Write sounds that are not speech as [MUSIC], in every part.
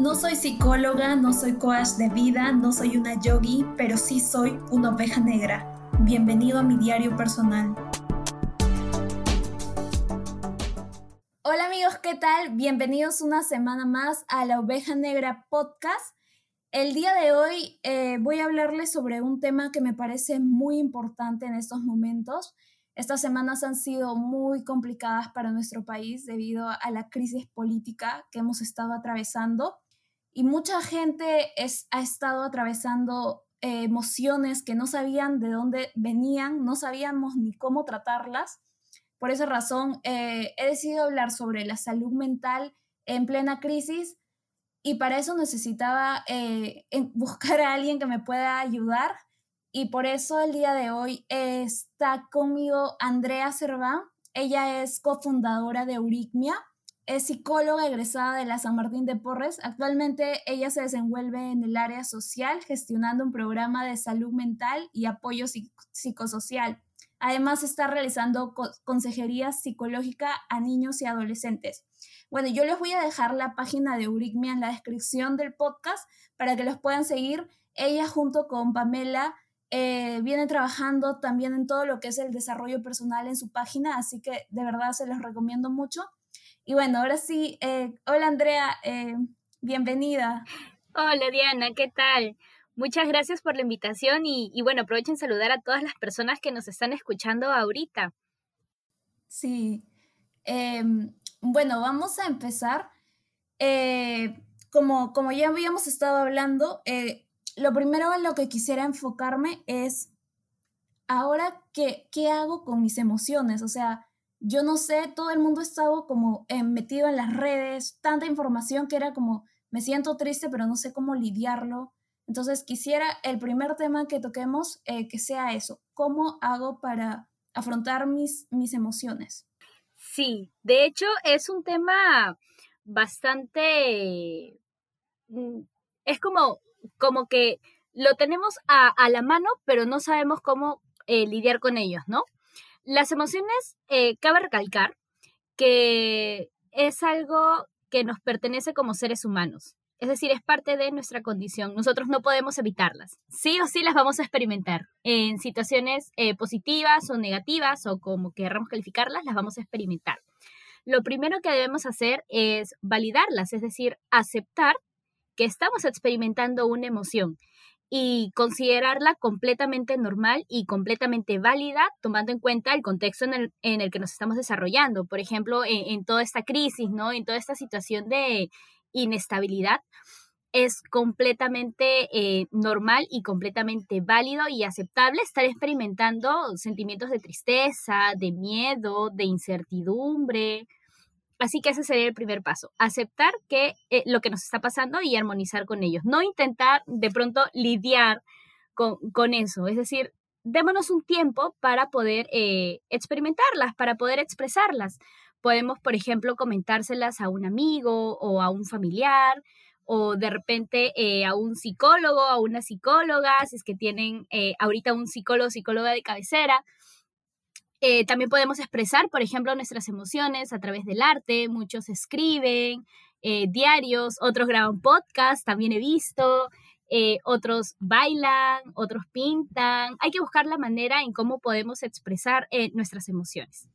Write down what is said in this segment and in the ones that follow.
No soy psicóloga, no soy coach de vida, no soy una yogi, pero sí soy una oveja negra. Bienvenido a mi diario personal. Hola amigos, ¿qué tal? Bienvenidos una semana más a la Oveja Negra Podcast. El día de hoy eh, voy a hablarles sobre un tema que me parece muy importante en estos momentos. Estas semanas han sido muy complicadas para nuestro país debido a la crisis política que hemos estado atravesando y mucha gente ha estado atravesando eh, emociones que no sabían de dónde venían, no sabíamos ni cómo tratarlas. Por esa razón, eh, he decidido hablar sobre la salud mental en plena crisis y para eso necesitaba eh, [LAUGHS] buscar a alguien que me pueda ayudar y por eso el día de hoy está conmigo Andrea Cerván. Ella es cofundadora de Euritmia, es psicóloga egresada de la San Martín de Porres. Actualmente ella se desenvuelve en el área social, gestionando un programa de salud mental y apoyo psicosocial. Además está realizando consejería psicológica a niños y adolescentes. Bueno, yo les voy a dejar la página de Euritmia en la descripción del podcast para que los puedan seguir. Ella junto con Pamela eh, viene trabajando también en todo lo que es el desarrollo personal en su página, así que de verdad se los recomiendo mucho. Y bueno, ahora sí, eh, hola Andrea, eh, bienvenida. Hola Diana, ¿qué tal? Muchas gracias por la invitación y, bueno, aprovechen saludar a todas las personas que nos están escuchando ahorita. Sí, em, bueno, vamos a empezar. Eh, como, como ya habíamos estado hablando, lo primero en lo que quisiera enfocarme es, ahora, ¿qué, ¿qué hago con mis emociones? O sea, yo no sé, todo el mundo estaba como eh, metido en las redes, tanta información que era como, me siento triste, pero no sé cómo lidiarlo. Entonces quisiera el primer tema que toquemos eh, que sea eso, ¿cómo hago para afrontar mis, mis emociones? Sí, de hecho es un tema bastante, mm, es como, como que lo tenemos a, la mano, pero no sabemos cómo eh, lidiar con ellos, ¿no? Las emociones, eh, cabe recalcar que es algo que nos pertenece como seres humanos. Es decir, es parte de nuestra condición. Nosotros no podemos evitarlas. Sí o sí las vamos a experimentar. En situaciones eh, positivas o negativas o como queramos calificarlas, las vamos a experimentar. Lo primero que debemos hacer es validarlas, es decir, aceptar que estamos experimentando una emoción y considerarla completamente normal y completamente válida, tomando en cuenta el contexto en el, en el que nos estamos desarrollando. Por ejemplo, en, toda esta crisis, ¿no? En toda esta situación de inestabilidad, es completamente eh, normal y completamente válido y aceptable estar experimentando sentimientos de tristeza, de miedo, de incertidumbre, Así que ese sería el primer paso, aceptar que eh, lo que nos está pasando y armonizar con ellos, no intentar de pronto lidiar con, eso, es decir, démonos un tiempo para poder eh, experimentarlas, para poder expresarlas. Podemos, por ejemplo, comentárselas a un amigo o a un familiar o de repente eh, a un psicólogo, a una psicóloga, si es que tienen ahorita un psicólogo o psicóloga de cabecera, eh, también podemos expresar, por ejemplo, nuestras emociones a través del arte. Muchos escriben eh, diarios, otros graban podcasts, también he visto. Eh, otros bailan, otros pintan. Hay que buscar la manera en cómo podemos expresar nuestras emociones.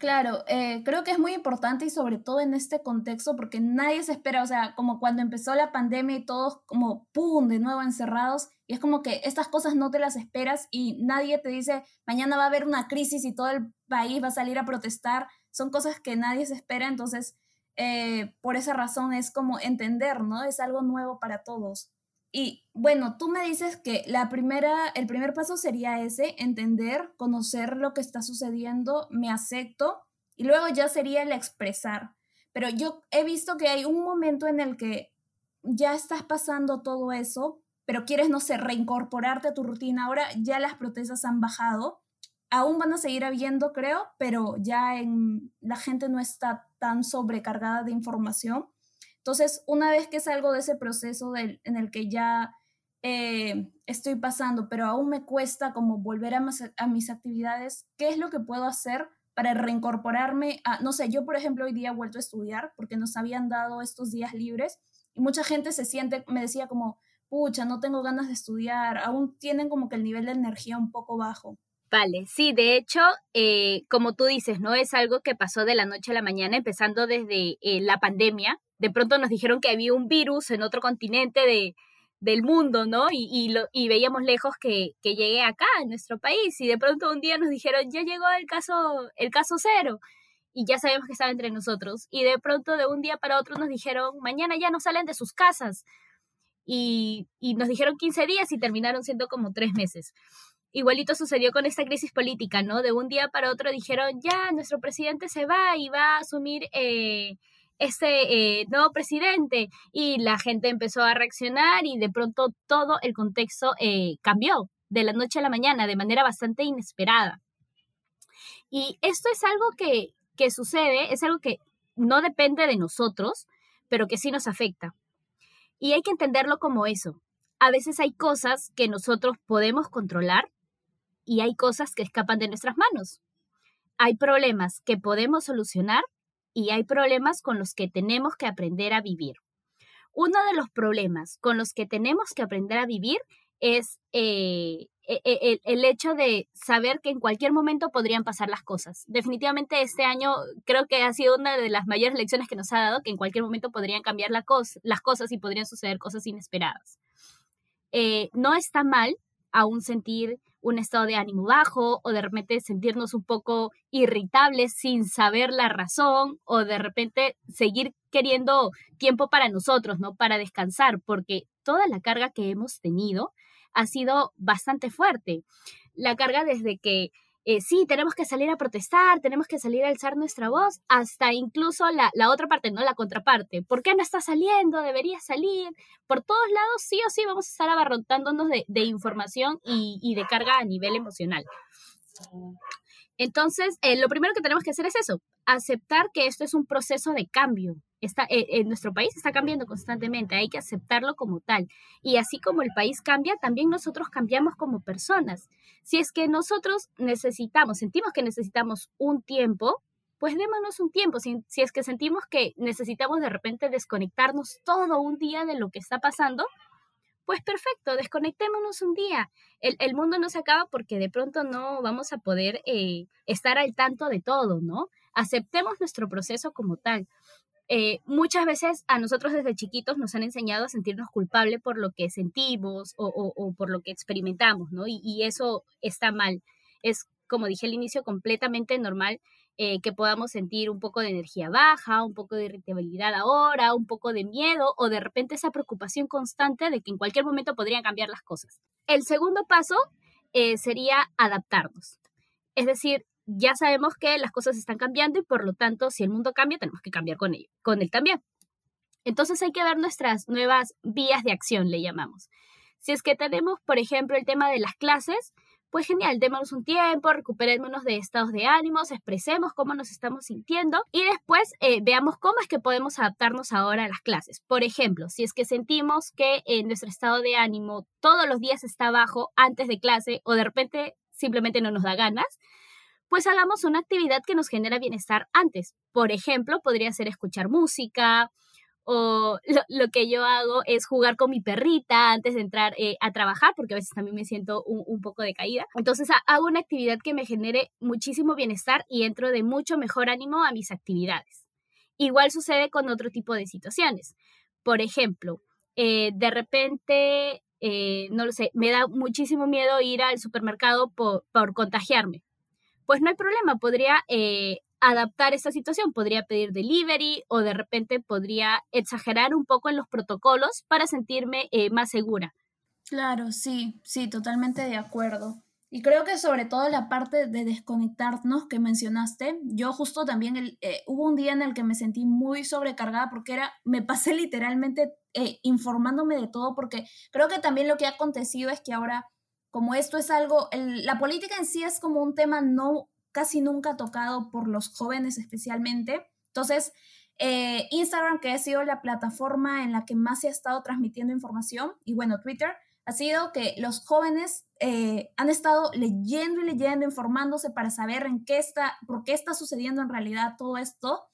Claro, eh, creo que es muy importante y sobre todo en este contexto porque nadie se espera, o sea, como cuando empezó la pandemia y todos como, ¡pum!, de nuevo encerrados y es como que estas cosas no te las esperas y nadie te dice, mañana va a haber una crisis y todo el país va a salir a protestar, son cosas que nadie se espera, entonces eh, por esa razón es como entender, ¿no? Es algo nuevo para todos. Y bueno, tú me dices que la primera, el primer paso sería ese, entender, conocer lo que está sucediendo, me acepto y luego ya sería el expresar. Pero yo he visto que hay un momento en el que ya estás pasando todo eso, pero quieres, no sé, reincorporarte a tu rutina. Ahora ya las protestas han bajado. Aún van a seguir habiendo, creo, pero ya en, la gente no está tan sobrecargada de información. Entonces, una vez que salgo de ese proceso en el que ya eh, estoy pasando, pero aún me cuesta como volver a, mis actividades, ¿qué es lo que puedo hacer para reincorporarme no sé, yo por ejemplo hoy día he vuelto a estudiar porque nos habían dado estos días libres Y mucha gente se siente, me decía como, pucha, no tengo ganas de estudiar, aún tienen como que el nivel de energía un poco bajo. Vale, sí, de hecho, eh, como tú dices, ¿no? Es algo que pasó de la noche a la mañana, empezando desde eh, la pandemia. De pronto nos dijeron que había un virus en otro continente de, del mundo, ¿no? Y, y, lo, y veíamos lejos que, que llegué acá, en nuestro país, y de pronto un día nos dijeron, ya llegó el caso, el caso cero, y ya sabemos que estaba entre nosotros. Y de pronto, de un día para otro, nos dijeron, mañana ya no salen de sus casas. Y, y nos dijeron 15 días y terminaron siendo como tres meses. Igualito sucedió con esta crisis política, ¿no? De un día para otro dijeron, ya, nuestro presidente se va y va a asumir eh, este eh, nuevo presidente. Y la gente empezó a reaccionar y de pronto todo el contexto eh, cambió de la noche a la mañana de manera bastante inesperada. Y esto es algo que, que sucede, es algo que no depende de nosotros, pero que sí nos afecta. Y hay que entenderlo como eso. A veces hay cosas que nosotros podemos controlar y hay cosas que escapan de nuestras manos. Hay problemas que podemos solucionar y hay problemas con los que tenemos que aprender a vivir. Uno de los problemas con los que tenemos que aprender a vivir es eh, e, e, el, hecho de saber que en cualquier momento podrían pasar las cosas. Definitivamente este año creo que ha sido una de las mayores lecciones que nos ha dado, que en cualquier momento podrían cambiar las cosas y podrían suceder cosas inesperadas. Eh, no está mal aún sentir un estado de ánimo bajo o de repente sentirnos un poco irritables sin saber la razón o de repente seguir queriendo tiempo para nosotros, ¿no? Para descansar, porque toda la carga que hemos tenido ha sido bastante fuerte. La carga desde que eh, sí, tenemos que salir a protestar, tenemos que salir a alzar nuestra voz, hasta incluso la, la, otra parte, ¿no? La contraparte. ¿Por qué no está saliendo? Debería salir. Por todos lados, sí o sí, vamos a estar abarrotándonos de, de información y, y, de carga a nivel emocional. Entonces, eh, lo primero que tenemos que hacer es eso, aceptar que esto es un proceso de cambio. Está, eh, en nuestro país está cambiando constantemente, hay que aceptarlo como tal. Y así como el país cambia, también nosotros cambiamos como personas. Si es que nosotros necesitamos, sentimos que necesitamos un tiempo, pues démonos un tiempo. Si, si es que sentimos que necesitamos de repente desconectarnos todo un día de lo que está pasando, pues perfecto, desconectémonos un día. El, el, mundo no se acaba porque de pronto no vamos a poder eh, estar al tanto de todo, ¿no? Aceptemos nuestro proceso como tal. Eh, muchas veces a nosotros desde chiquitos nos han enseñado a sentirnos culpables por lo que sentimos o, por lo que experimentamos, ¿no? Y, y, eso está mal. Es, como dije al inicio, completamente normal eh, que podamos sentir un poco de energía baja, un poco de irritabilidad ahora, un poco de miedo o de repente esa preocupación constante de que en cualquier momento podrían cambiar las cosas. El segundo paso eh, sería adaptarnos. Es decir, ya sabemos que las cosas están cambiando y por lo tanto, si el mundo cambia, tenemos que cambiar con ello, con él también. Entonces hay que ver nuestras nuevas vías de acción, le llamamos. Si es que tenemos, por ejemplo, el tema de las clases, pues genial, démonos un tiempo, recuperémonos de estados de ánimos, expresemos cómo nos estamos sintiendo y después eh, veamos cómo es que podemos adaptarnos ahora a las clases. Por ejemplo, si es que sentimos que en nuestro estado de ánimo todos los días está bajo antes de clase o de repente simplemente no nos da ganas, pues hagamos una actividad que nos genera bienestar antes. Por ejemplo, podría ser escuchar música, o lo, que yo hago es jugar con mi perrita antes de entrar eh, a trabajar, porque a veces también me siento un, un poco decaída. Entonces hago una actividad que me genere muchísimo bienestar y entro de mucho mejor ánimo a mis actividades. Igual sucede con otro tipo de situaciones. Por ejemplo, eh, de repente, eh, no lo sé, me da muchísimo miedo ir al supermercado por, por contagiarme. Pues no hay problema, podría eh, adaptar esta situación. Podría pedir delivery o de repente podría exagerar un poco en los protocolos para sentirme eh, más segura. Claro, sí, sí, totalmente de acuerdo. Y creo que sobre todo la parte de desconectarnos que mencionaste, yo justo también el, eh, hubo un día en el que me sentí muy sobrecargada porque era, me pasé [LAUGHS] literalmente eh, informándome de todo porque creo que también lo que ha acontecido es que ahora, como esto es algo, la política en sí es como un tema no casi nunca tocado por los jóvenes especialmente. Entonces, eh, Instagram, que ha sido la plataforma en la que más se ha estado transmitiendo información, y bueno, Twitter, ha sido que los jóvenes eh, han estado leyendo y leyendo, informándose para saber en qué está, por qué está sucediendo en realidad todo esto.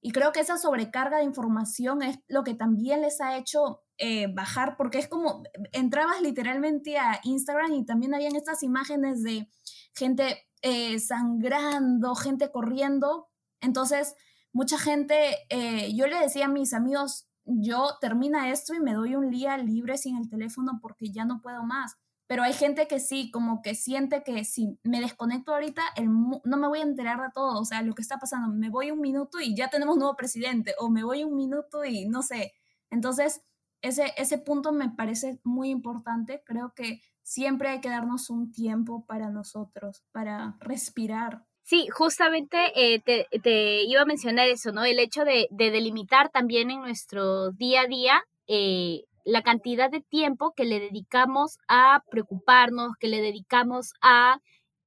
Y creo que esa sobrecarga de información es lo que también les ha hecho eh, bajar, porque es como, entrabas literalmente a Instagram y también habían estas imágenes de gente eh, sangrando, gente corriendo. Entonces, mucha gente, eh, yo le decía a mis amigos, yo termina esto y me doy un día libre sin el teléfono porque ya no puedo más. Pero hay gente que sí, como que siente que si me desconecto ahorita, el, no me voy a enterar de todo, o sea, lo que está pasando. Me voy un minuto y ya tenemos nuevo presidente, o me voy un minuto y no sé. Entonces, ese, ese punto me parece muy importante. Creo que siempre hay que darnos un tiempo para nosotros, para respirar. Sí, justamente eh, te, iba a mencionar eso, ¿no? El hecho de, delimitar también en nuestro día a día eh, la cantidad de tiempo que le dedicamos a preocuparnos, que le dedicamos a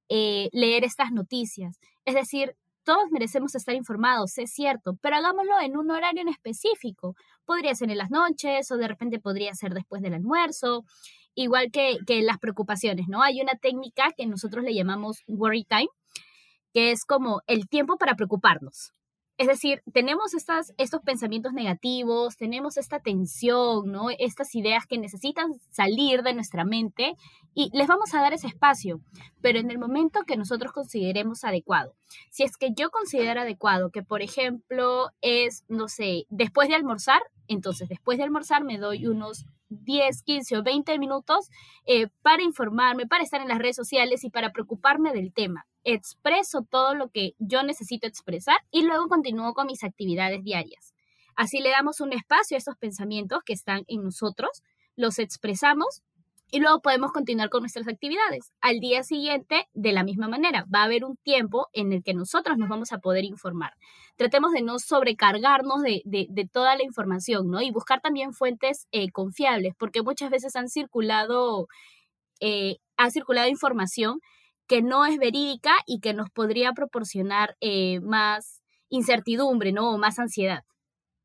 eh, leer estas noticias. Es decir, todos merecemos estar informados, es cierto, pero hagámoslo en un horario en específico. Podría ser en las noches o de repente podría ser después del almuerzo, igual que, que las preocupaciones, ¿no? Hay una técnica que nosotros le llamamos worry time, que es como el tiempo para preocuparnos. Es decir, tenemos estas, estos pensamientos negativos, tenemos esta tensión, ¿no? Estas ideas que necesitan salir de nuestra mente y les vamos a dar ese espacio, pero en el momento que nosotros consideremos adecuado. Si es que yo considero adecuado que, por ejemplo, es, no sé, después de almorzar, entonces después de almorzar me doy unos 10, 15 o 20 minutos eh, para informarme, para estar en las redes sociales y para preocuparme del tema expreso todo lo que yo necesito expresar y luego continúo con mis actividades diarias. Así le damos un espacio a esos pensamientos que están en nosotros, los expresamos y luego podemos continuar con nuestras actividades. Al día siguiente, de la misma manera, va a haber un tiempo en el que nosotros nos vamos a poder informar. Tratemos de no sobrecargarnos de, toda la información, ¿no? Y buscar también fuentes eh, confiables, porque muchas veces han circulado, eh, ha circulado información que no es verídica y que nos podría proporcionar eh, más incertidumbre, ¿no? O más ansiedad.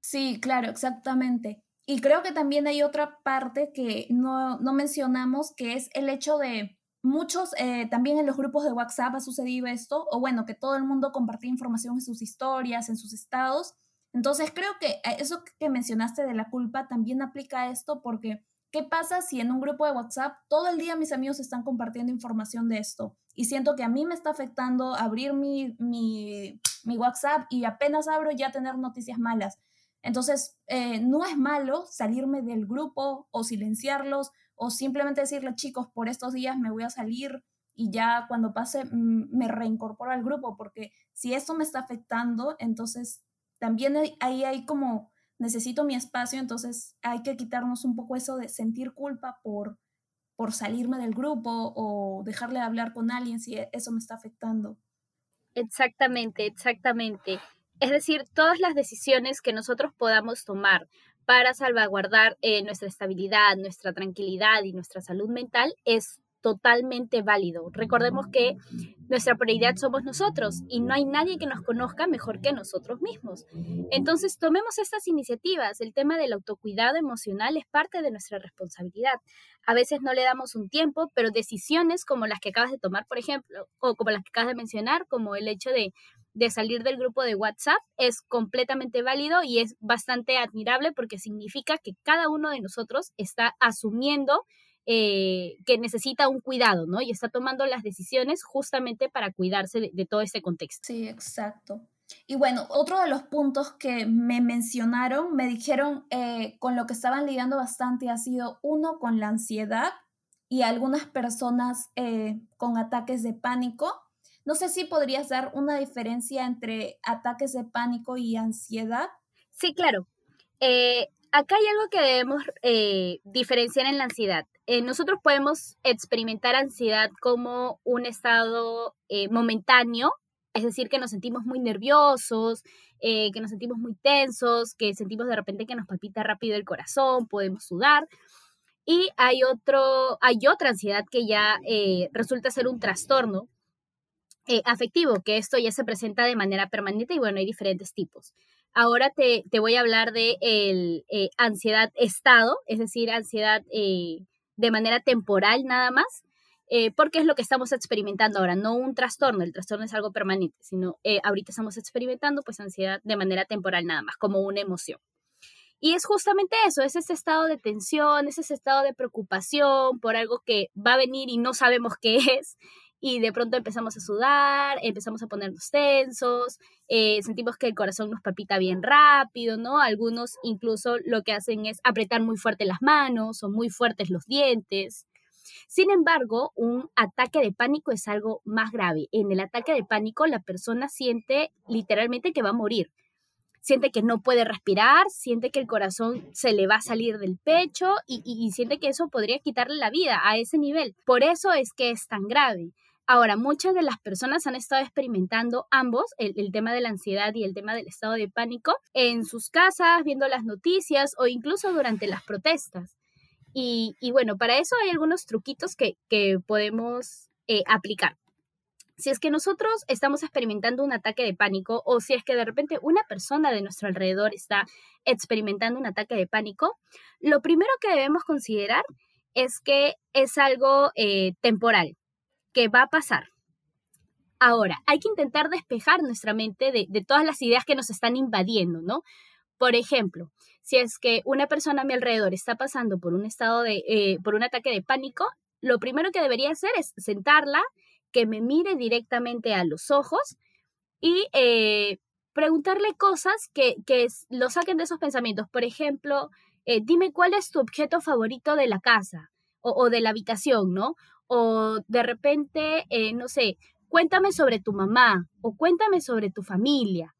Sí, claro, exactamente. Y creo que también hay otra parte que no, mencionamos, que es el hecho de muchos, eh, también en los grupos de WhatsApp ha sucedido esto, o bueno, que todo el mundo compartía información en sus historias, en sus estados. Entonces creo que eh, eso que mencionaste de la culpa también aplica a esto porque ¿qué pasa si en un grupo de WhatsApp todo el día mis amigos están compartiendo información de esto? y siento que a mí me está afectando abrir mi, mi, mi WhatsApp y apenas abro ya tener noticias malas. Entonces, eh, no es malo salirme del grupo o silenciarlos o simplemente decirle, chicos, por estos días me voy a salir y ya cuando pase mm, me reincorporo al grupo, porque si esto me está afectando, entonces también ahí hay como, necesito mi espacio, entonces hay que quitarnos un poco eso de sentir culpa por por salirme del grupo o dejarle de hablar con alguien si eso me está afectando. Exactamente, exactamente. Es decir, todas las decisiones que nosotros podamos tomar para salvaguardar eh, nuestra estabilidad, nuestra tranquilidad y nuestra salud mental es totalmente válido. Recordemos que nuestra prioridad somos nosotros y no hay nadie que nos conozca mejor que nosotros mismos. Entonces, tomemos estas iniciativas. El tema del autocuidado emocional es parte de nuestra responsabilidad. A veces no le damos un tiempo, pero decisiones como las que acabas de tomar, por ejemplo, o como las que acabas de mencionar, como el hecho de, de salir del grupo de WhatsApp, es completamente válido y es bastante admirable porque significa que cada uno de nosotros está asumiendo eh, que necesita un cuidado, ¿no? Y está tomando las decisiones justamente para cuidarse de, todo este contexto. Sí, exacto. Y bueno, otro de los puntos que me mencionaron, me dijeron eh, con lo que estaban lidiando bastante ha sido uno con la ansiedad y algunas personas eh, con ataques de pánico. No sé si podrías dar una diferencia entre ataques de pánico y ansiedad. Sí, claro. acá hay algo que debemos diferenciar en la ansiedad. Eh, nosotros podemos experimentar ansiedad como un estado eh, momentáneo, es decir, que nos sentimos muy nerviosos, eh, que nos sentimos muy tensos, que sentimos de repente que nos palpita rápido el corazón, podemos sudar. Y hay, otro, hay otra ansiedad que ya resulta ser un trastorno afectivo, que esto ya se presenta de manera permanente y bueno, hay diferentes tipos. Ahora te, voy a hablar de el, ansiedad estado, es decir, ansiedad de manera temporal nada más. eh, porque es lo que estamos experimentando ahora, no un trastorno, el trastorno es algo permanente, sino eh, ahorita estamos experimentando pues ansiedad de manera temporal nada más, como una emoción. Y es justamente eso, es ese estado de tensión, es ese estado de preocupación por algo que va a venir y no sabemos qué es, y de pronto empezamos a sudar, empezamos a ponernos tensos, eh, sentimos que el corazón nos palpita bien rápido, ¿no? Algunos incluso lo que hacen es apretar muy fuerte las manos o muy fuertes los dientes. Sin embargo, un ataque de pánico es algo más grave. En el ataque de pánico la persona siente literalmente que va a morir. Siente que no puede respirar, siente que el corazón se le va a salir del pecho y, y siente que eso podría quitarle la vida a ese nivel. Por eso es que es tan grave. Ahora, muchas de las personas han estado experimentando ambos, el, tema de la ansiedad y el tema del estado de pánico, en sus casas, viendo las noticias o incluso durante las protestas. Y, bueno, para eso hay algunos truquitos que, podemos eh, aplicar. Si es que nosotros estamos experimentando un ataque de pánico o si es que de repente una persona de nuestro alrededor está experimentando un ataque de pánico, lo primero que debemos considerar es que es algo eh, temporal, que va a pasar. Ahora, hay que intentar despejar nuestra mente de, todas las ideas que nos están invadiendo, ¿no? Por ejemplo, si es que una persona a mi alrededor está pasando por un estado de, eh, por un ataque de pánico, lo primero que debería hacer es sentarla, que me mire directamente a los ojos y eh, preguntarle cosas que, que, lo saquen de esos pensamientos. Por ejemplo, eh, dime cuál es tu objeto favorito de la casa o, o de la habitación, ¿no? O de repente, eh, no sé, cuéntame sobre tu mamá o cuéntame sobre tu familia,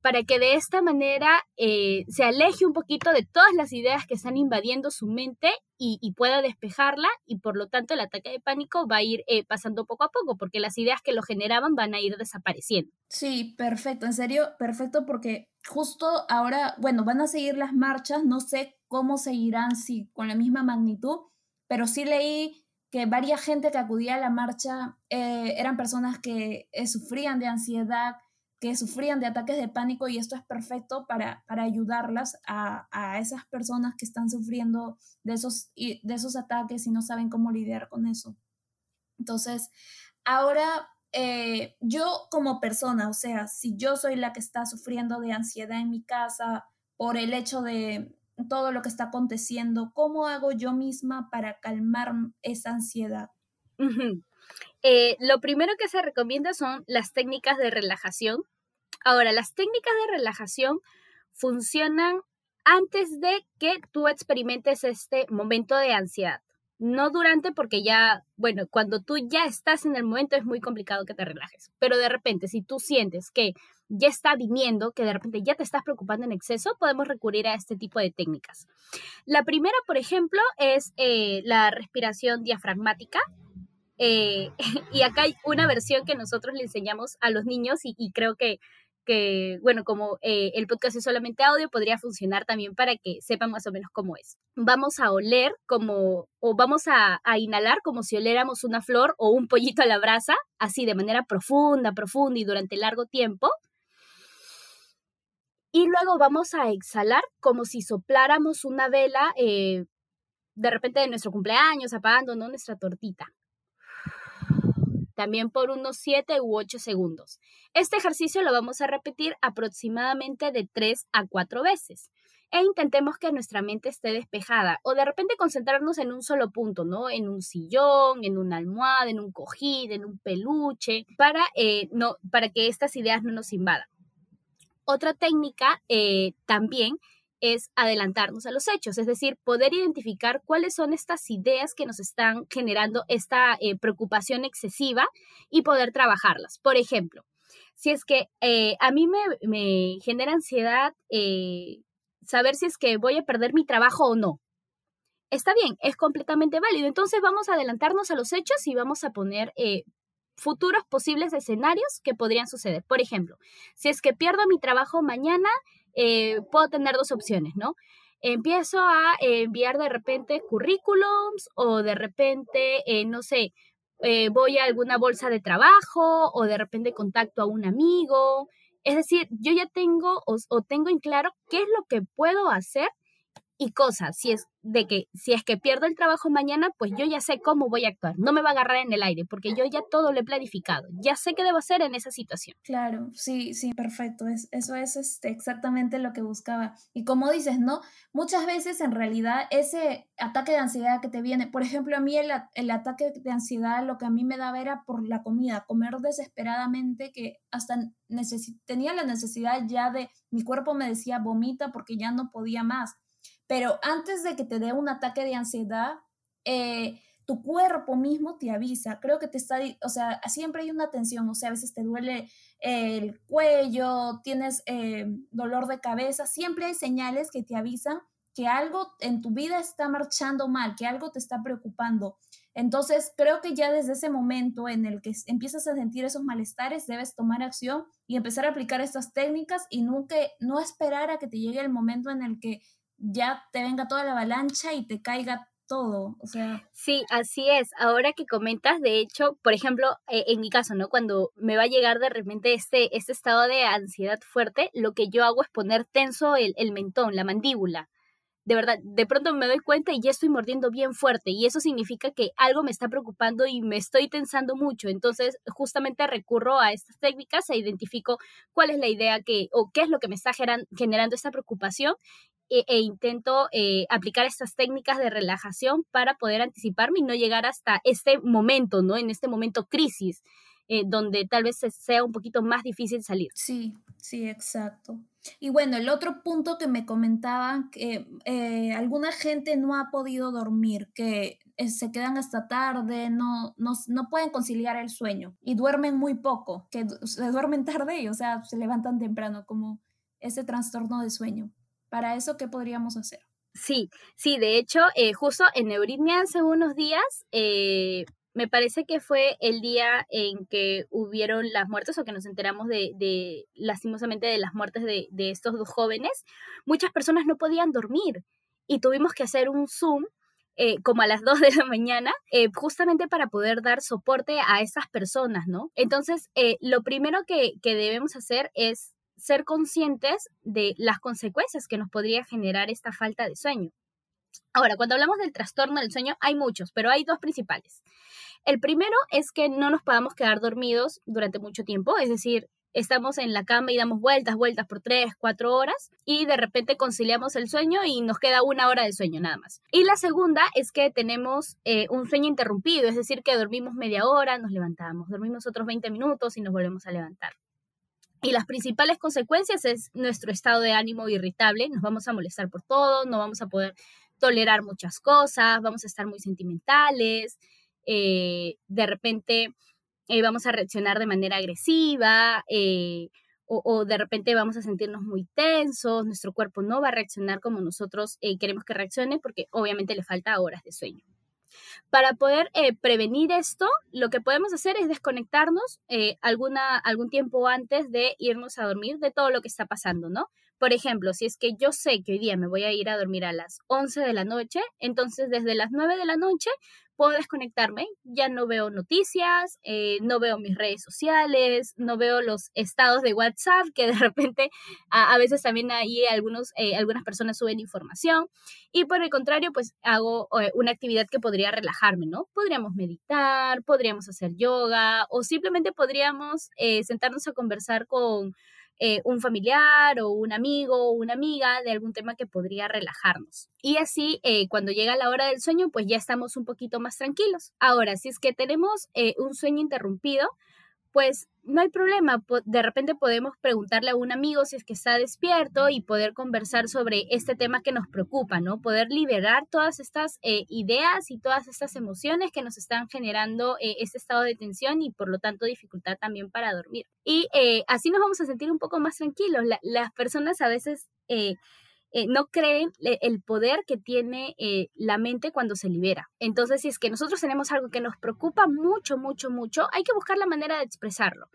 para que de esta manera eh, se aleje un poquito de todas las ideas que están invadiendo su mente y, pueda despejarla y por lo tanto el ataque de pánico va a ir eh, pasando poco a poco porque las ideas que lo generaban van a ir desapareciendo. Sí, perfecto, en serio, perfecto porque justo ahora, bueno, van a seguir las marchas, no sé cómo seguirán, si con la misma magnitud, pero sí leí que varias gente que acudía a la marcha eh, eran personas que eh, sufrían de ansiedad, que sufrían de ataques de pánico y esto es perfecto para, para ayudarlas a, a, esas personas que están sufriendo de esos, de esos ataques y no saben cómo lidiar con eso. Entonces, ahora eh, yo como persona, o sea, si yo soy la que está sufriendo de ansiedad en mi casa por el hecho de, todo lo que está aconteciendo, ¿cómo hago yo misma para calmar esa ansiedad? Eh, lo primero que se recomienda son las técnicas de relajación. Ahora, las técnicas de relajación funcionan antes de que tú experimentes este momento de ansiedad no durante porque ya, bueno, cuando tú ya estás en el momento es muy complicado que te relajes, pero de repente si tú sientes que ya está viniendo, que de repente ya te estás preocupando en exceso, podemos recurrir a este tipo de técnicas. La primera, por ejemplo, es eh, la respiración diafragmática. Eh, [LAUGHS] y acá hay una versión que nosotros le enseñamos a los niños y creo que que, bueno, como eh, el podcast es solamente audio, podría funcionar también para que sepan más o menos cómo es. Vamos a oler como, o vamos a, inhalar como si oléramos una flor o un pollito a la brasa, así de manera profunda, profunda y durante largo tiempo. Y luego vamos a exhalar como si sopláramos una vela eh, de repente de nuestro cumpleaños, apagando nuestra tortita también por unos 7 u 8 segundos. Este ejercicio lo vamos a repetir aproximadamente de 3 a 4 veces e intentemos que nuestra mente esté despejada o de repente concentrarnos en un solo punto, ¿no? En un sillón, en una almohada, en un cojín, en un peluche, para, eh, no, para que estas ideas no nos invadan. Otra técnica eh, también es adelantarnos a los hechos, es decir, poder identificar cuáles son estas ideas que nos están generando esta eh, preocupación excesiva y poder trabajarlas. Por ejemplo, si es que eh, a mí me, genera ansiedad saber si es que voy a perder mi trabajo o no. Está bien, es completamente válido. Entonces vamos a adelantarnos a los hechos y vamos a poner futuros posibles escenarios que podrían suceder. Por ejemplo, si es que pierdo mi trabajo mañana, eh, puedo tener dos opciones, ¿no? Empiezo a enviar de repente currículums o de repente, eh, no sé, eh, voy a alguna bolsa de trabajo o de repente contacto a un amigo. Es decir, yo ya tengo o, tengo en claro qué es lo que puedo hacer y cosas. Si es de que si es que pierdo el trabajo mañana, pues yo ya sé cómo voy a actuar. No me va a agarrar en el aire porque yo ya todo lo he planificado. Ya sé qué debo hacer en esa situación. Claro, sí, sí, perfecto. Es, eso es este, exactamente lo que buscaba. Y como dices, ¿no? Muchas veces en realidad ese ataque de ansiedad que te viene, por ejemplo, a mí el, el ataque de ansiedad lo que a mí me daba era por la comida, comer desesperadamente que hasta tenía la necesidad ya de, mi cuerpo me decía vomita porque ya no podía más pero antes de que te dé un ataque de ansiedad, eh, tu cuerpo mismo te avisa. Creo que te está, o sea, siempre hay una tensión, o sea, a veces te duele el cuello, tienes eh, dolor de cabeza, siempre hay señales que te avisan que algo en tu vida está marchando mal, que algo te está preocupando. Entonces, creo que ya desde ese momento en el que empiezas a sentir esos malestares, debes tomar acción y empezar a aplicar estas técnicas y nunca, no esperar a que te llegue el momento en el que ya te venga toda la avalancha y te caiga todo, o sea. Sí, así es. Ahora que comentas, de hecho, por ejemplo, eh, en mi caso, ¿no? Cuando me va a llegar de repente este, este estado de ansiedad fuerte, lo que yo hago es poner tenso el, el mentón, la mandíbula. De verdad, de pronto me doy cuenta y ya estoy mordiendo bien fuerte y eso significa que algo me está preocupando y me estoy tensando mucho. Entonces, justamente recurro a estas técnicas e identifico cuál es la idea que o qué es lo que me está generando esta preocupación e, e, intento eh, aplicar estas técnicas de relajación para poder anticiparme y no llegar hasta este momento, ¿no? En este momento crisis, eh, donde tal vez sea un poquito más difícil salir. Sí, sí, exacto. Y bueno, el otro punto que me comentaban, que eh, alguna gente no ha podido dormir, que se quedan hasta tarde, no, no, no, pueden conciliar el sueño y duermen muy poco, que se duermen [LAUGHS] tarde o sea, se levantan temprano, como ese trastorno de sueño. Para eso, ¿qué podríamos hacer? Sí, sí, de hecho, eh, justo en Neuritmia hace unos días, eh, me parece que fue el día en que hubieron las muertes o que nos enteramos de, lastimosamente, de las muertes de, estos dos jóvenes, muchas personas no podían dormir y tuvimos que hacer un Zoom. Eh, como a las [LAUGHS] 2 de la mañana, justamente para poder dar soporte a esas personas, ¿no? Entonces, lo primero que debemos hacer es ser conscientes de las consecuencias que nos podría generar esta falta de sueño. Ahora, cuando hablamos del trastorno del sueño, hay muchos, pero hay dos principales. El primero es que no nos podamos quedar dormidos durante mucho tiempo, es decir, estamos en la cama y damos vueltas, vueltas por tres, cuatro horas y de repente conciliamos el sueño y nos queda una hora de sueño nada más. Y la segunda es que tenemos eh, un sueño interrumpido, es decir, que dormimos media hora, nos levantamos, dormimos otros 20 minutos y nos volvemos a levantar. Y las principales consecuencias es nuestro estado de ánimo irritable, nos vamos a molestar por todo, no vamos a poder tolerar muchas cosas, vamos a estar muy sentimentales, eh, de repente eh, vamos a reaccionar de manera agresiva eh, o, o, de repente vamos a sentirnos muy tensos, nuestro cuerpo no va a reaccionar como nosotros queremos que reaccione porque obviamente le falta horas de sueño. Para poder eh, prevenir esto, lo que podemos hacer es desconectarnos eh, alguna, algún tiempo antes de irnos a dormir de todo lo que está pasando, ¿no? Por ejemplo, si es que yo sé que hoy día me voy a ir a dormir a las 11 de la noche, entonces desde las 9 de la noche puedo desconectarme, ya no veo noticias, eh, no veo mis redes sociales, no veo los estados de WhatsApp, que de [LAUGHS] repente a, veces también ahí algunos, eh, algunas personas suben información. Y por el contrario, pues hago eh, una actividad que podría relajarme, ¿no? Podríamos meditar, podríamos hacer yoga o simplemente podríamos sentarnos a conversar con eh, un familiar o un amigo o una amiga de algún tema que podría relajarnos. Y así, eh, cuando llega la hora del sueño, pues ya estamos un poquito más tranquilos. Ahora, si es que tenemos eh, un sueño interrumpido, pues no hay problema. De repente podemos preguntarle a un amigo si es que está despierto y poder conversar sobre este tema que nos preocupa, ¿no? Poder liberar todas estas eh, ideas y todas estas emociones que nos están generando eh, este estado de tensión y por lo tanto dificultad también para dormir. Y eh, así nos vamos a sentir un poco más tranquilos. las personas a veces eh, no creen el poder que tiene eh, la mente cuando se libera. Entonces, si es que nosotros tenemos algo que nos preocupa mucho, mucho, mucho, hay que buscar la manera de expresarlo.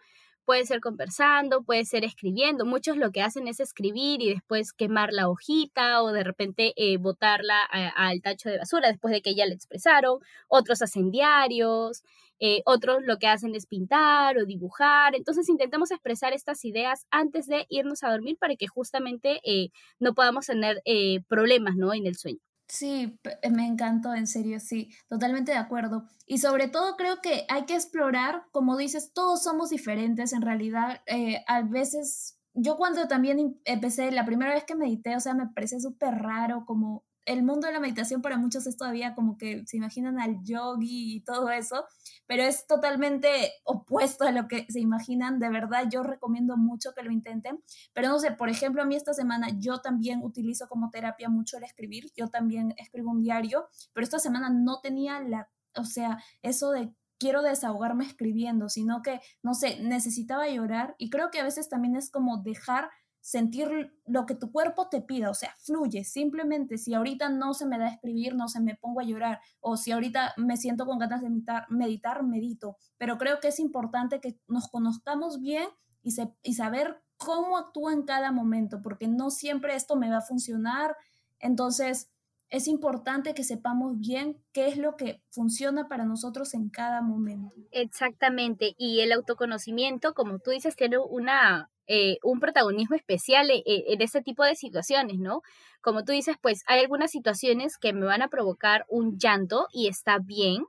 Puede ser conversando, puede ser escribiendo. Muchos lo que hacen es escribir y después quemar la hojita o de repente eh, botarla al tacho de basura después de que ya la expresaron. Otros hacen diarios, eh, otros lo que hacen es pintar o dibujar. Entonces intentamos expresar estas ideas antes de irnos a dormir para que justamente eh, no podamos tener eh, problemas ¿no? en el sueño. Sí, me encantó, en serio, sí, totalmente de acuerdo. Y sobre todo creo que hay que explorar, como dices, todos somos diferentes en realidad. a veces, yo cuando también empecé, la primera vez que medité, o sea, me parece súper raro, como el mundo de la meditación para muchos es todavía como que se imaginan al yogi y todo eso, pero es totalmente opuesto a lo que se imaginan. De verdad, yo recomiendo mucho que lo intenten. Pero no sé, por ejemplo, a mí esta semana yo también utilizo como terapia mucho el escribir. Yo también escribo un diario, pero esta semana no tenía la, o sea, eso de quiero desahogarme escribiendo, sino que, no sé, necesitaba llorar y creo que a veces también es como dejar sentir lo que tu cuerpo te pida, o sea, fluye, simplemente si ahorita no se me da escribir, no se me pongo a llorar, o si ahorita me siento con ganas de meditar, meditar medito, pero creo que es importante que nos conozcamos bien y, y saber cómo actúo en cada momento, porque no siempre esto me va a funcionar, entonces es importante que sepamos bien qué es lo que funciona para nosotros en cada momento. Exactamente, y el autoconocimiento, como tú dices, tiene una eh, un protagonismo especial eh, eh, en ese tipo de situaciones, ¿no? Como tú dices, pues hay algunas situaciones que me van a provocar un llanto y está bien.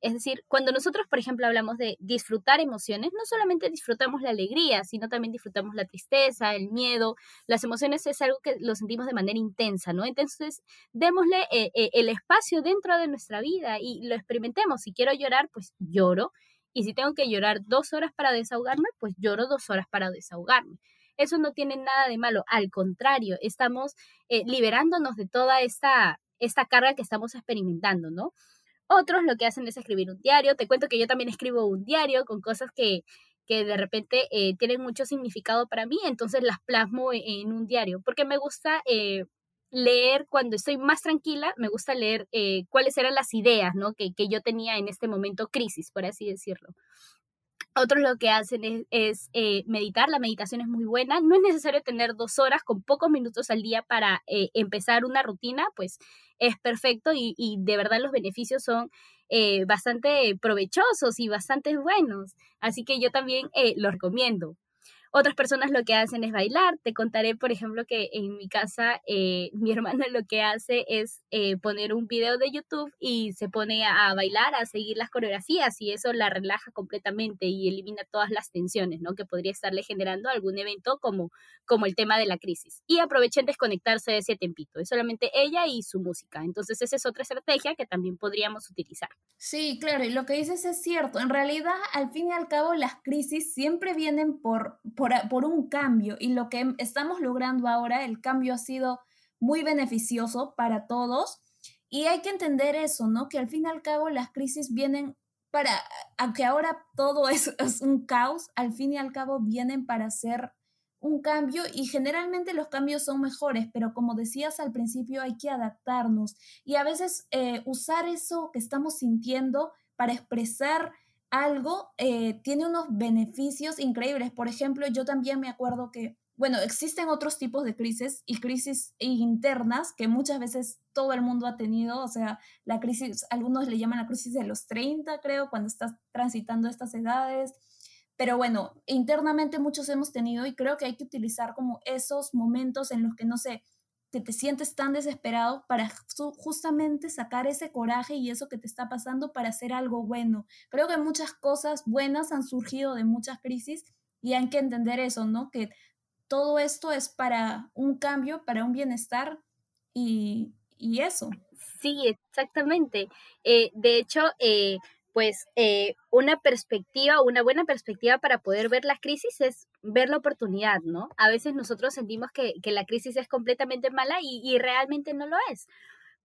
Es decir, cuando nosotros, por ejemplo, hablamos de disfrutar emociones, no solamente disfrutamos la alegría, sino también disfrutamos la tristeza, el miedo. Las emociones es algo que lo sentimos de manera intensa, ¿no? Entonces, démosle el espacio dentro de nuestra vida y lo experimentemos. Si quiero llorar, pues lloro y si tengo que llorar dos horas para desahogarme, pues lloro dos horas para desahogarme. Eso no tiene nada de malo, al contrario, estamos eh, liberándonos de toda esta, esta carga que estamos experimentando, ¿no? Otros lo que hacen es escribir un diario. Te cuento que yo también escribo un diario con cosas que, que de repente eh, tienen mucho significado para mí, entonces las plasmo e, en, un diario, porque me gusta eh, leer cuando estoy más tranquila, me gusta leer eh, cuáles eran las ideas ¿no? que, que, yo tenía en este momento crisis, por así decirlo. Otros lo que hacen es, eh, meditar, la meditación es muy buena, no es necesario tener dos horas con pocos minutos al día para eh, empezar una rutina, pues es perfecto y, y de verdad los beneficios son bastante provechosos y bastante buenos, así que yo también lo recomiendo. Otras personas lo que hacen es bailar. Te contaré, por ejemplo, que en mi casa eh, mi [LAUGHS] hermana lo que hace es eh, poner un video de YouTube y se pone a bailar, a seguir las coreografías y eso la relaja completamente y elimina todas las tensiones, ¿no? Que podría estarle generando algún evento como, como el tema de la crisis. Y aprovechen desconectarse de ese tempito. Es solamente ella y su música. Entonces esa es otra estrategia que también podríamos utilizar. Sí, claro, y lo que dices es cierto. En realidad, al fin y al cabo, las crisis siempre vienen por por, un cambio y lo que estamos logrando ahora, el cambio ha sido muy beneficioso para todos y hay que entender eso, ¿no? Que al fin y al cabo las crisis vienen para, aunque ahora todo [LAUGHS] es, un caos, al fin y al cabo vienen para hacer un cambio y generalmente los cambios son mejores, pero como decías al principio hay que adaptarnos y a veces eh, usar eso que estamos sintiendo para expresar algo eh, tiene unos beneficios increíbles. Por ejemplo, yo también me acuerdo que, bueno, existen otros tipos de crisis y crisis internas que muchas veces todo el mundo ha tenido. O sea, la crisis, algunos le llaman la crisis de los 30, creo, cuando estás transitando estas edades. Pero bueno, internamente muchos hemos tenido y creo que hay que utilizar como esos momentos en los que, no sé, que te sientes tan desesperado para justamente sacar ese coraje y eso que te está pasando para hacer algo bueno. Creo que muchas cosas buenas han surgido de muchas crisis y hay que entender eso, ¿no? Que todo esto es para un cambio, para un bienestar y, eso. Sí, exactamente. Eh, de hecho, eh, pues eh, una perspectiva, una buena perspectiva para poder ver la crisis es ver la oportunidad, ¿no? A veces nosotros sentimos que, la crisis es completamente mala y, realmente no lo es.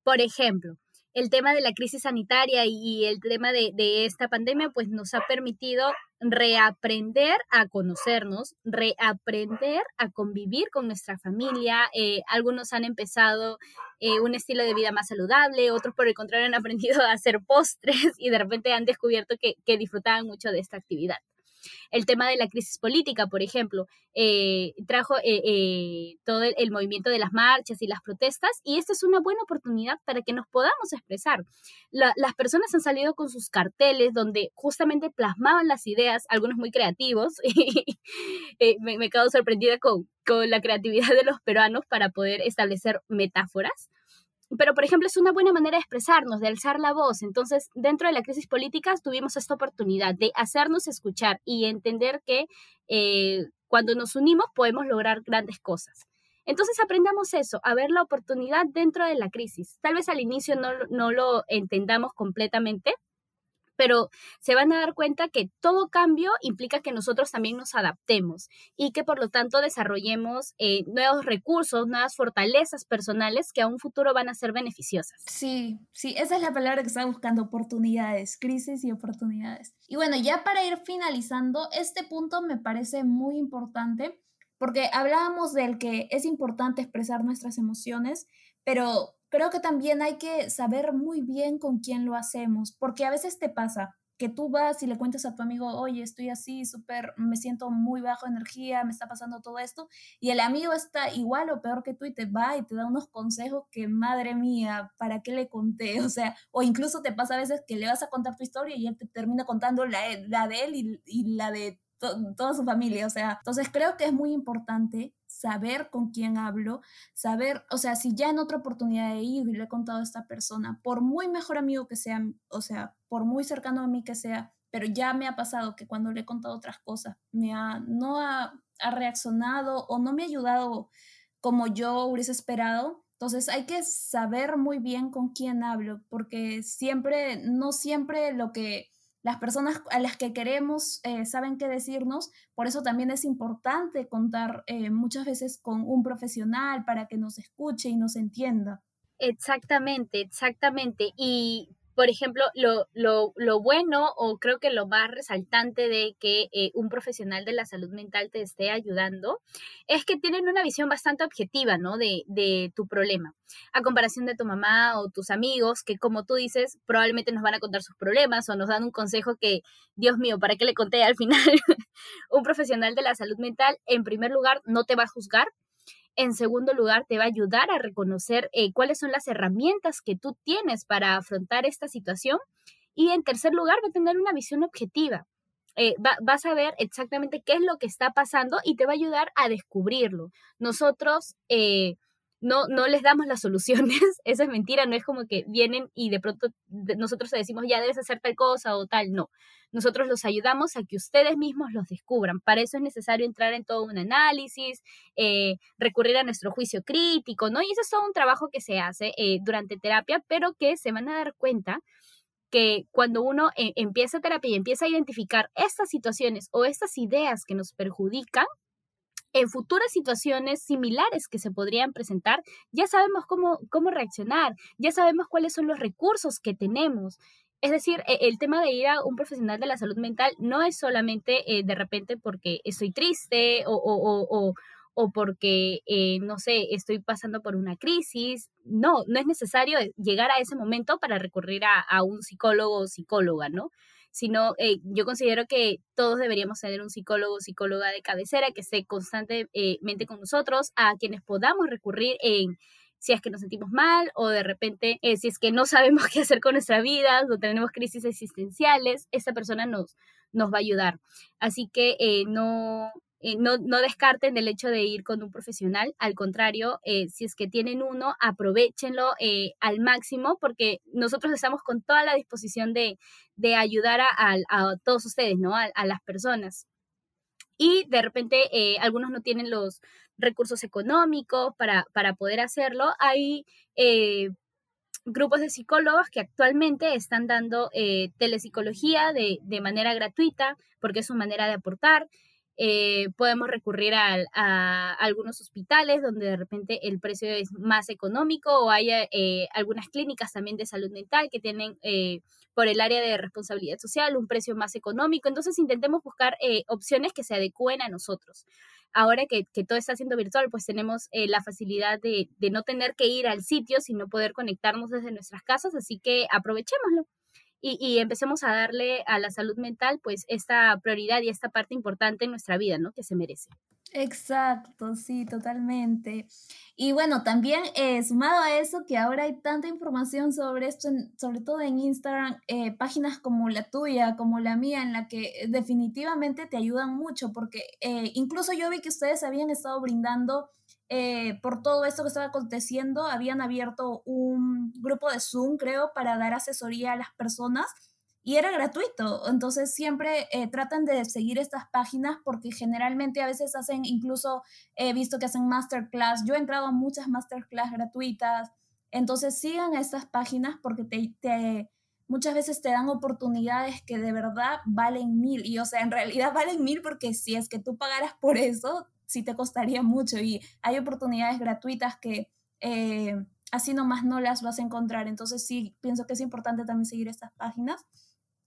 Por ejemplo, el tema de la crisis sanitaria y el tema de, esta pandemia, pues nos ha permitido reaprender a conocernos, reaprender a convivir con nuestra familia. Eh, algunos han empezado eh, un estilo de vida más saludable, otros por el contrario han [LAUGHS] aprendido a hacer postres y de repente han descubierto que, que disfrutaban mucho de esta actividad. El tema de la crisis política, por ejemplo, eh, trajo eh, eh, todo el, movimiento de las marchas y las protestas y esta es una buena oportunidad para que nos podamos expresar. las personas han salido con sus carteles donde justamente plasmaban las ideas, algunos muy creativos, [LAUGHS] y me, me quedo sorprendida con, con la creatividad de los peruanos para poder establecer metáforas pero por ejemplo es una buena manera de expresarnos, de alzar la voz. Entonces, dentro de la crisis política tuvimos esta oportunidad de hacernos escuchar y entender que eh, cuando nos unimos podemos lograr grandes cosas. Entonces aprendamos eso, a ver la oportunidad dentro de la crisis. Tal vez al inicio no, no lo entendamos completamente, pero se van a dar cuenta que todo cambio implica que nosotros también nos adaptemos y que por lo tanto desarrollemos eh, nuevos recursos, nuevas fortalezas personales que a un futuro van a ser beneficiosas. Sí, sí, esa es la palabra que estaba buscando, oportunidades, crisis y oportunidades. Y bueno, ya para ir finalizando, este punto me parece muy importante porque hablábamos del que es importante expresar nuestras emociones, pero creo que también hay que saber muy bien con quién lo hacemos, porque a veces te pasa que tú vas y le cuentas a tu amigo, oye, estoy así, súper, me siento muy bajo energía, me está pasando todo esto, y el amigo está igual o peor que tú y te va y te da unos consejos que, madre mía, ¿para qué le conté? [LAUGHS] O sea, o incluso te pasa a veces que le vas a contar tu historia y él te termina contando la, la de él y, y la de toda su familia, o sea, entonces creo que es muy importante saber con quién hablo, saber, o sea, si ya en otra oportunidad he ido y le he contado a esta persona, por muy mejor amigo que sea, o sea, por muy cercano a mí que sea, pero ya me ha pasado que cuando le he contado otras cosas, me ha, no ha, ha reaccionado o no me ha ayudado como yo hubiese esperado. Entonces hay que saber muy bien con quién hablo, porque siempre, no siempre lo que las personas a las que queremos eh, saben qué decirnos, por eso también es importante contar eh, muchas veces con un profesional para que nos escuche y nos entienda. Exactamente, exactamente. Y por ejemplo, lo, lo, lo, bueno o creo que lo más resaltante de que eh, un profesional de la salud mental te esté ayudando es que tienen una visión bastante objetiva, ¿no? De, de tu problema. A comparación de tu mamá o tus amigos, que como tú dices, probablemente nos van a contar sus problemas o nos dan un consejo que, Dios mío, ¿para qué le conté al final? [LAUGHS] un profesional de la salud mental, en primer lugar, no te va a juzgar, en segundo lugar, te va a ayudar a reconocer eh, cuáles son las herramientas que tú tienes para afrontar esta situación. Y en tercer lugar, va a tener una visión objetiva. Eh, vas a ver exactamente qué es lo que está pasando y te va a ayudar a descubrirlo. Nosotros eh, no, no les damos las soluciones, [LAUGHS] eso es mentira, no es como que vienen y de pronto nosotros le decimos ya debes hacer tal cosa o tal, no. Nosotros los ayudamos a que ustedes mismos los descubran. Para eso es necesario entrar en todo un análisis, eh, recurrir a nuestro juicio crítico, ¿no? Y eso es todo un trabajo que se hace eh, durante terapia, pero que se van a dar cuenta que cuando uno eh, empieza terapia y empieza a identificar estas situaciones o estas ideas que nos perjudican, en futuras situaciones similares que se podrían presentar, ya sabemos cómo, cómo reaccionar, ya sabemos cuáles son los recursos que tenemos. Es decir, e, el tema de ir a un profesional de la salud mental no es solamente eh, de repente porque estoy triste o, o, o, o porque, eh, no sé, estoy pasando por una crisis. No, no es necesario llegar a ese momento para recurrir a, a un psicólogo o psicóloga, ¿no? Sino eh, yo considero que todos deberíamos tener un psicólogo o psicóloga de cabecera que esté constantemente con nosotros, a quienes podamos recurrir en si es que nos sentimos mal o de repente eh, si es que no [LAUGHS] sabemos qué hacer con nuestra vida o tenemos crisis existenciales, esa persona nos, nos va a ayudar. Así que eh, no, eh, no, no, descarten el hecho de ir con un profesional, al contrario, eh, si es que tienen uno, aprovechenlo eh, al máximo porque nosotros estamos con toda la disposición de, de ayudar a, a, todos ustedes, ¿no? A, a, las personas. Y de repente algunos no tienen los recursos económicos para, para poder hacerlo. Hay grupos de psicólogos que actualmente están dando telepsicología de, de manera gratuita porque es su manera de aportar. Eh, podemos recurrir a, algunos hospitales donde de repente el precio es más económico o hay eh, algunas clínicas también de salud mental que tienen eh, por el área de responsabilidad social un precio más económico. Entonces intentemos buscar opciones que se adecúen a nosotros. Ahora que, todo está siendo virtual, pues tenemos la facilidad de, de no tener que ir al sitio, sino poder conectarnos desde nuestras casas, así que aprovechémoslo. Y, empecemos a darle a la salud mental pues esta prioridad y esta parte importante en nuestra vida, ¿no? Que se merece. Exacto, sí, totalmente. Y bueno, también eh, sumado a eso, que ahora hay tanta información sobre esto, sobre todo en Instagram, eh, páginas como la tuya, como la mía, en la que definitivamente te ayudan mucho, porque eh, incluso yo vi que ustedes habían estado brindando por todo esto que estaba aconteciendo, habían abierto un grupo de Zoom, creo, para dar asesoría a las personas y era gratuito. Entonces siempre eh, tratan de seguir estas páginas porque generalmente a veces hacen, incluso he visto que hacen masterclass. Yo he entrado a muchas masterclass gratuitas. Entonces sigan estas páginas porque te, muchas veces te dan oportunidades que de verdad valen mil. Y o sea, en realidad [LAUGHS] valen mil porque si es que tú pagaras por eso, sí te costaría [LAUGHS] mucho. Y hay oportunidades gratuitas que... Eh, así nomás no las vas a encontrar. Entonces sí, pienso que es importante también seguir estas páginas.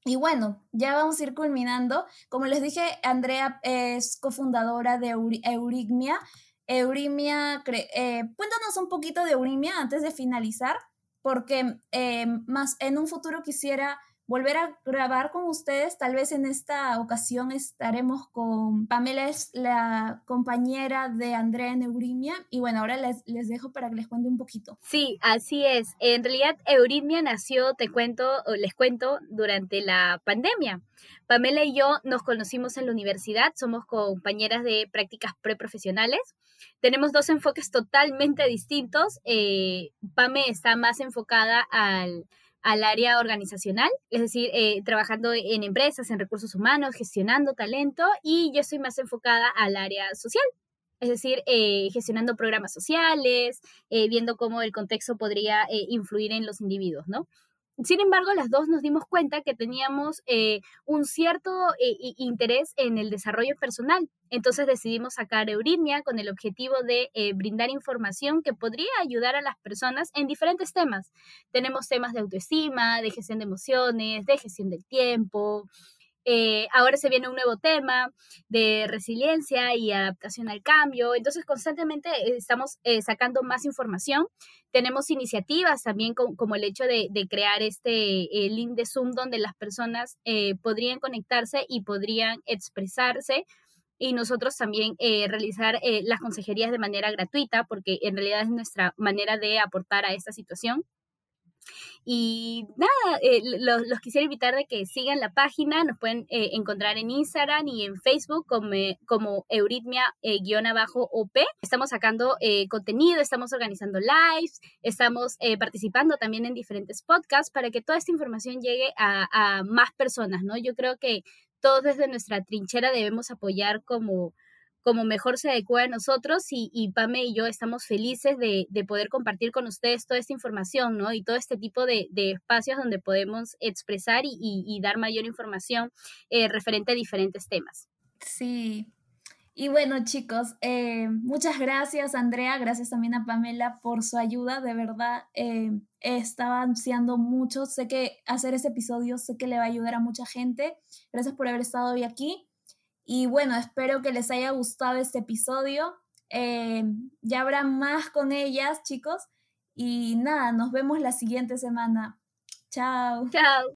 Y bueno, ya vamos a ir culminando. Como les dije, Andrea es cofundadora de Eurimia. Eurimia, eh, cuéntanos un poquito de Eurimia antes de finalizar, porque eh, más en un futuro quisiera volver a grabar con ustedes. Tal vez en esta ocasión estaremos con Pamela, es la compañera de Andrea en Eurimia. Y bueno, ahora les, les dejo para que les cuente un poquito. Sí, así es. En realidad, Eurimia nació, te cuento, o les cuento, durante la pandemia. Pamela y yo nos conocimos en la universidad, somos compañeras de prácticas preprofesionales. Tenemos dos enfoques totalmente distintos. Eh, Pame está más enfocada al al área organizacional, es decir, eh, trabajando en empresas, en recursos humanos, gestionando talento y yo estoy más enfocada al área social, es decir, eh, gestionando programas sociales, eh, viendo cómo el contexto podría influir en los individuos, ¿no? Sin embargo, las dos nos dimos cuenta que teníamos eh, un cierto eh, interés en el desarrollo personal. Entonces decidimos sacar Euritmia con el objetivo de eh, brindar información que podría ayudar a las personas en diferentes temas. Tenemos temas de autoestima, de gestión de emociones, de gestión del tiempo, eh, ahora se viene un nuevo tema de resiliencia y adaptación al cambio. Entonces, constantemente eh, estamos eh, sacando más información. Tenemos iniciativas también como el hecho de, crear este link de Zoom donde las personas podrían conectarse y podrían expresarse y nosotros también realizar las consejerías de manera gratuita, porque en realidad es nuestra manera de aportar a esta situación. Y nada, eh, los, quisiera invitar de que sigan la página, nos pueden eh, encontrar en Instagram y en Facebook como, como Euritmia-OP. estamos sacando eh, contenido, estamos organizando lives, estamos participando también en diferentes podcasts para que toda esta información llegue a, a más personas, ¿no? Yo creo que todos desde nuestra trinchera debemos apoyar como como mejor se adecua a nosotros y, Pame y yo estamos felices de, poder compartir con ustedes toda esta información, ¿no? Y todo este tipo de, espacios donde podemos expresar y, dar mayor información eh, referente a diferentes temas. Sí. Y bueno, chicos, eh, muchas gracias, Andrea. Gracias también a Pamela por su ayuda. De verdad, eh, estaba ansiando mucho. Sé que hacer ese episodio, sé que le va a ayudar a mucha gente. Gracias por haber estado hoy aquí. Y bueno, espero que les haya gustado este episodio. Eh, ya habrá más con ellas, chicos. Y nada, nos vemos la siguiente semana. Chao. Chao.